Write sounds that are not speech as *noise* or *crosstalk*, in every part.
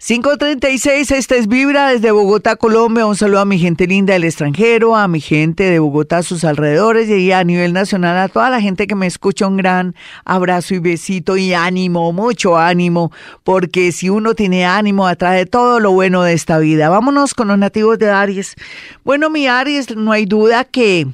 536, esta es Vibra desde Bogotá, Colombia. Un saludo a mi gente linda del extranjero, a mi gente de Bogotá, a sus alrededores y a nivel nacional, a toda la gente que me escucha. Un gran abrazo y besito y ánimo, mucho ánimo, porque si uno tiene ánimo, atrae todo lo bueno de esta vida. Vámonos con los nativos de Aries. Bueno, mi Aries, no hay duda que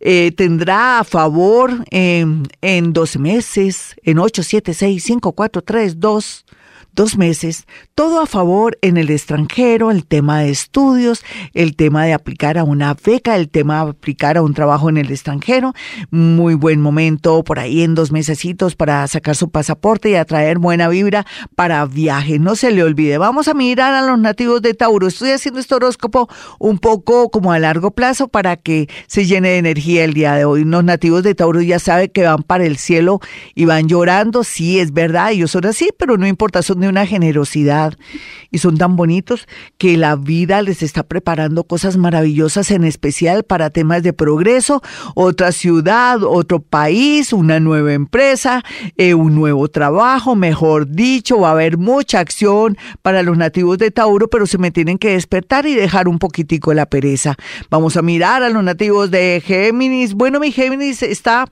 eh, tendrá a favor en 12 meses, en 8, 7, 6, 5, 4, 3, 2 dos meses, todo a favor en el extranjero, el tema de estudios, el tema de aplicar a una beca, el tema de aplicar a un trabajo en el extranjero. Muy buen momento por ahí en dos mesecitos para sacar su pasaporte y atraer buena vibra para viaje. No se le olvide. Vamos a mirar a los nativos de Tauro. Estoy haciendo este horóscopo un poco como a largo plazo para que se llene de energía el día de hoy. Los nativos de Tauro ya saben que van para el cielo y van llorando. Sí, es verdad, ellos son así, pero no importa, son una generosidad y son tan bonitos que la vida les está preparando cosas maravillosas, en especial para temas de progreso, otra ciudad, otro país, una nueva empresa, eh, un nuevo trabajo, mejor dicho, va a haber mucha acción para los nativos de Tauro, pero se me tienen que despertar y dejar un poquitico la pereza. Vamos a mirar a los nativos de Géminis. Bueno, mi Géminis está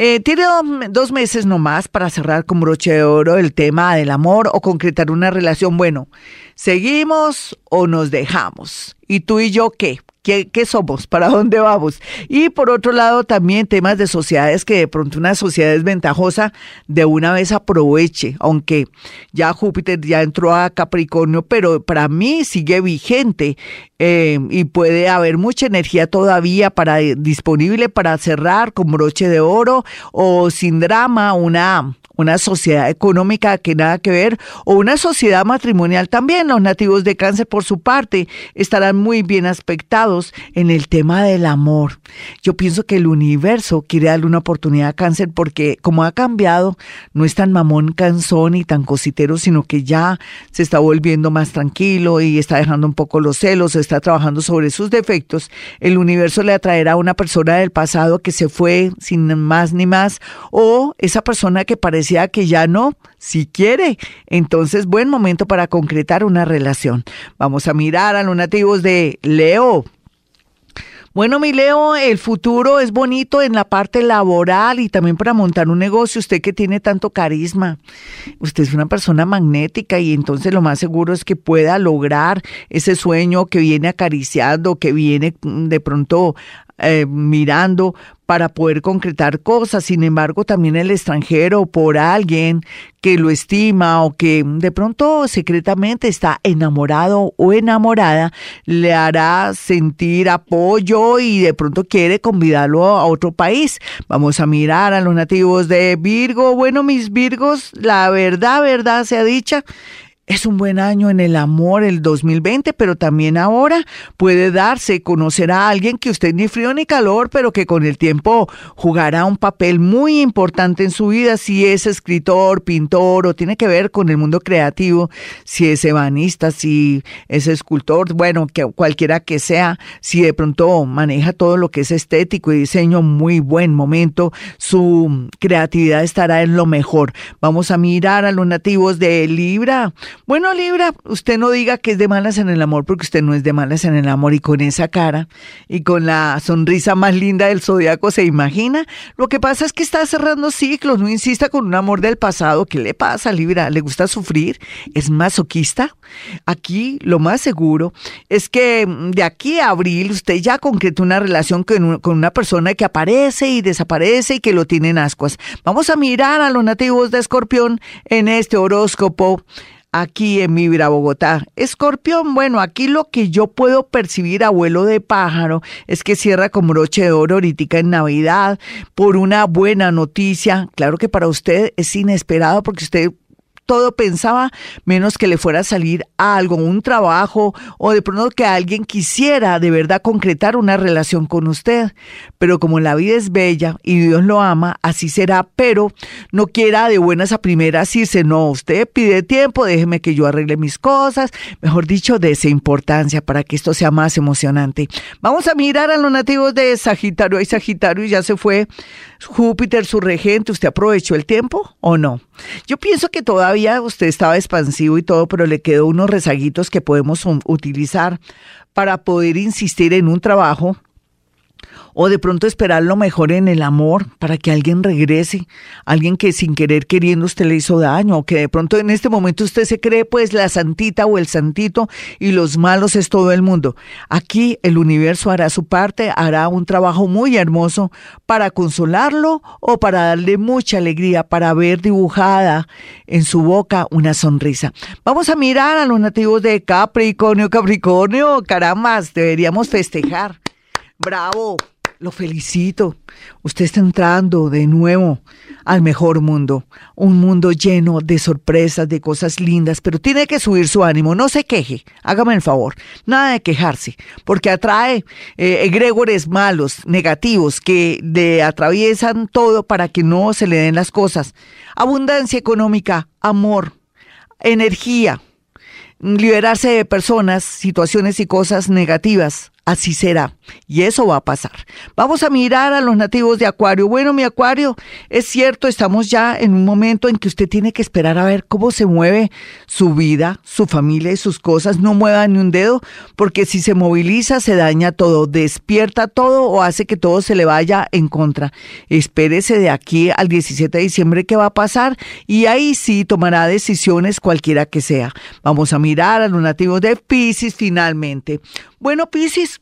eh, tiene dos meses nomás para cerrar con broche de oro el tema del amor o concretar una relación. Bueno, ¿seguimos o nos dejamos? ¿Y tú y yo qué? ¿Qué, somos? ¿Para *laughs* dónde vamos? Y por otro lado, también temas de sociedades que de pronto una sociedad es ventajosa, de una vez aproveche, aunque ya Júpiter ya entró a Capricornio, pero para mí sigue vigente eh, y puede haber mucha energía todavía para disponible para cerrar con broche de oro o sin drama una una sociedad económica que nada que ver, o una sociedad matrimonial también. Los nativos de cáncer, por su parte, estarán muy bien aspectados en el tema del amor. Yo pienso que el universo quiere darle una oportunidad a cáncer porque como ha cambiado, no es tan mamón cansón y tan cositero, sino que ya se está volviendo más tranquilo y está dejando un poco los celos, está trabajando sobre sus defectos. El universo le atraerá a una persona del pasado que se fue sin más ni más, o esa persona que parece que ya no, si quiere. Entonces, buen momento para concretar una relación. Vamos a mirar a los nativos de Leo. Bueno, mi Leo, el futuro es bonito en la parte laboral y también para montar un negocio. Usted que tiene tanto carisma, usted es una persona magnética y entonces lo más seguro es que pueda lograr ese sueño que viene acariciando, que viene de pronto eh, mirando para poder concretar cosas. Sin embargo, también el extranjero por alguien que lo estima o que de pronto secretamente está enamorado o enamorada, le hará sentir apoyo y de pronto quiere convidarlo a otro país. Vamos a mirar a los nativos de Virgo. Bueno, mis Virgos, la verdad, verdad sea dicha, es un buen año en el amor el 2020, pero también ahora puede darse, conocer a alguien que usted ni frío ni calor, pero que con el tiempo jugará un papel muy importante en su vida, si es escritor, pintor o tiene que ver con el mundo creativo, si es ebanista, si es escultor, bueno, que cualquiera que sea, si de pronto maneja todo lo que es estético y diseño, muy buen momento, su creatividad estará en lo mejor. Vamos a mirar a los nativos de Libra. Bueno, Libra, usted no diga que es de malas en el amor porque usted no es de malas en el amor y con esa cara y con la sonrisa más linda del zodiaco se imagina. Lo que pasa es que está cerrando ciclos, no insista con un amor del pasado. ¿Qué le pasa, Libra? ¿Le gusta sufrir? ¿Es masoquista? Aquí lo más seguro es que de aquí a abril usted ya concretó una relación con, una persona que aparece y desaparece y que lo tiene en ascuas. Vamos a mirar a los nativos de Escorpión en este horóscopo aquí en mi vida Bogotá. Escorpión, bueno, aquí lo que yo puedo percibir, abuelo de pájaro, es que cierra con broche de oro ahorita en Navidad por una buena noticia. Claro que para usted es inesperado porque usted todo pensaba, menos que le fuera a salir algo, un trabajo o de pronto que alguien quisiera de verdad concretar una relación con usted. Pero como la vida es bella y Dios lo ama, así será, pero no quiera de buenas a primeras irse, no, usted pide tiempo, déjeme que yo arregle mis cosas, mejor dicho, de esa importancia para que esto sea más emocionante. Vamos a mirar a los nativos de Sagitario. Hay Sagitario y ya se fue Júpiter, su regente. ¿Usted aprovechó el tiempo o no? Yo pienso que todavía usted estaba expansivo y todo, pero le quedó unos rezaguitos que podemos utilizar para poder insistir en un trabajo o de pronto esperar lo mejor en el amor para que alguien regrese, alguien que sin querer queriendo usted le hizo daño, o que de pronto en este momento usted se cree pues la santita o el santito y los malos es todo el mundo. Aquí el universo hará su parte, hará un trabajo muy hermoso para consolarlo o para darle mucha alegría, para ver dibujada en su boca una sonrisa. Vamos a mirar a los nativos de Capricornio, Capricornio, caramba, deberíamos festejar. Bravo lo felicito. Usted está entrando de nuevo al mejor mundo, un mundo lleno de sorpresas, de cosas lindas, pero tiene que subir su ánimo, no se queje, hágame el favor, nada de quejarse, porque atrae eh, egregores malos, negativos, que atraviesan todo para que no se le den las cosas. Abundancia económica, amor, energía, liberarse de personas, situaciones y cosas negativas, así será. Y eso va a pasar. Vamos a mirar a los nativos de Acuario. Bueno, mi Acuario, es cierto, estamos ya en un momento en que usted tiene que esperar a ver cómo se mueve su vida, su familia y sus cosas. No mueva ni un dedo, porque si se moviliza se daña todo, despierta todo o hace que todo se le vaya en contra. Espérese de aquí al 17 de diciembre qué va a pasar y ahí sí tomará decisiones cualquiera que sea. Vamos a mirar a los nativos de Pisces finalmente. Bueno, Piscis,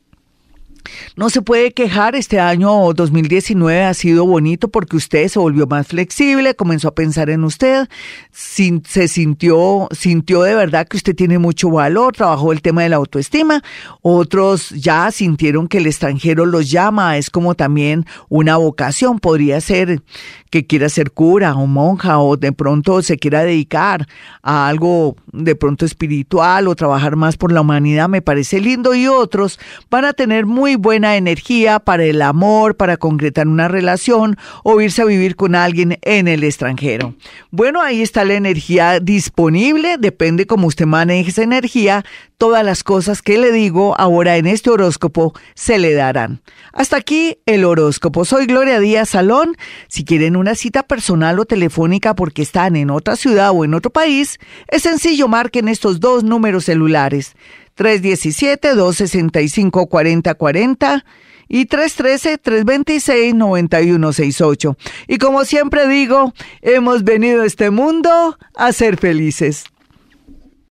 no se puede quejar, este año 2019 ha sido bonito porque usted se volvió más flexible, comenzó a pensar en usted, se sintió, sintió de verdad que usted tiene mucho valor, trabajó el tema de la autoestima, otros ya sintieron que el extranjero los llama, es como también una vocación, podría ser que quiera ser cura o monja o de pronto se quiera dedicar a algo de pronto espiritual o trabajar más por la humanidad, me parece lindo y otros van a tener muy buena energía para el amor, para concretar una relación o irse a vivir con alguien en el extranjero. Bueno, ahí está la energía disponible, depende cómo usted maneje esa energía, todas las cosas que le digo ahora en este horóscopo se le darán. Hasta aquí el horóscopo. Soy Gloria Díaz Salón. Si quieren una cita personal o telefónica porque están en otra ciudad o en otro país, es sencillo, marquen estos dos números celulares. 317-265-4040 y 313-326-9168. Y como siempre digo, hemos venido a este mundo a ser felices.